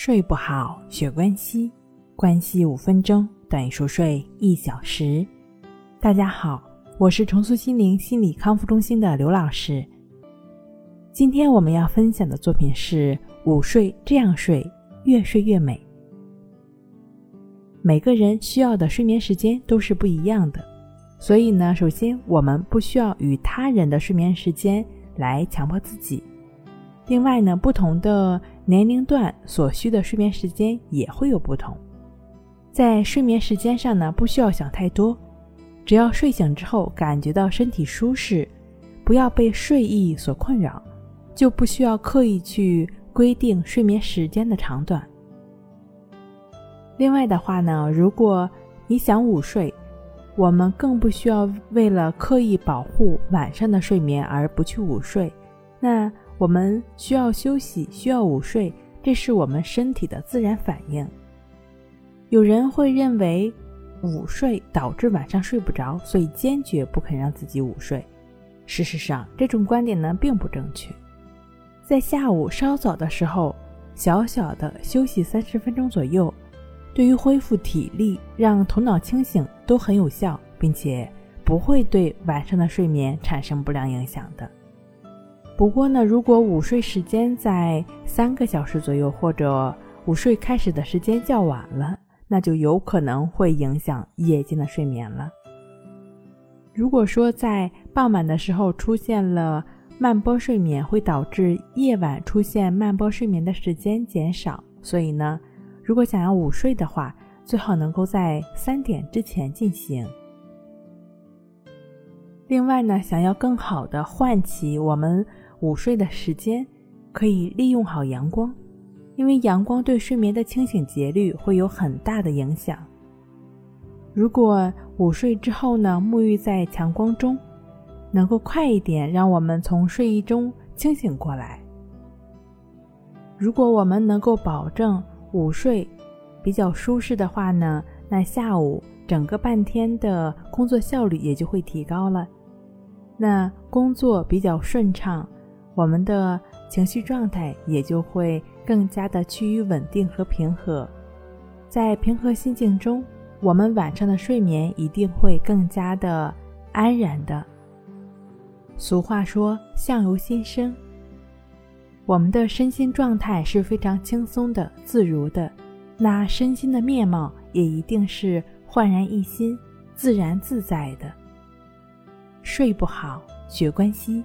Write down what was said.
睡不好，学关西，关系五分钟等于熟睡一小时。大家好，我是重塑心灵心理康复中心的刘老师。今天我们要分享的作品是午睡这样睡，越睡越美。每个人需要的睡眠时间都是不一样的，所以呢，首先我们不需要与他人的睡眠时间来强迫自己。另外呢，不同的年龄段所需的睡眠时间也会有不同。在睡眠时间上呢，不需要想太多，只要睡醒之后感觉到身体舒适，不要被睡意所困扰，就不需要刻意去规定睡眠时间的长短。另外的话呢，如果你想午睡，我们更不需要为了刻意保护晚上的睡眠而不去午睡。那我们需要休息，需要午睡，这是我们身体的自然反应。有人会认为午睡导致晚上睡不着，所以坚决不肯让自己午睡。事实上，这种观点呢并不正确。在下午稍早的时候，小小的休息三十分钟左右，对于恢复体力、让头脑清醒都很有效，并且不会对晚上的睡眠产生不良影响的。不过呢，如果午睡时间在三个小时左右，或者午睡开始的时间较晚了，那就有可能会影响夜间的睡眠了。如果说在傍晚的时候出现了慢波睡眠，会导致夜晚出现慢波睡眠的时间减少。所以呢，如果想要午睡的话，最好能够在三点之前进行。另外呢，想要更好的唤起我们。午睡的时间可以利用好阳光，因为阳光对睡眠的清醒节律会有很大的影响。如果午睡之后呢，沐浴在强光中，能够快一点让我们从睡意中清醒过来。如果我们能够保证午睡比较舒适的话呢，那下午整个半天的工作效率也就会提高了，那工作比较顺畅。我们的情绪状态也就会更加的趋于稳定和平和，在平和心境中，我们晚上的睡眠一定会更加的安然的。俗话说“相由心生”，我们的身心状态是非常轻松的、自如的，那身心的面貌也一定是焕然一新、自然自在的。睡不好，学关西。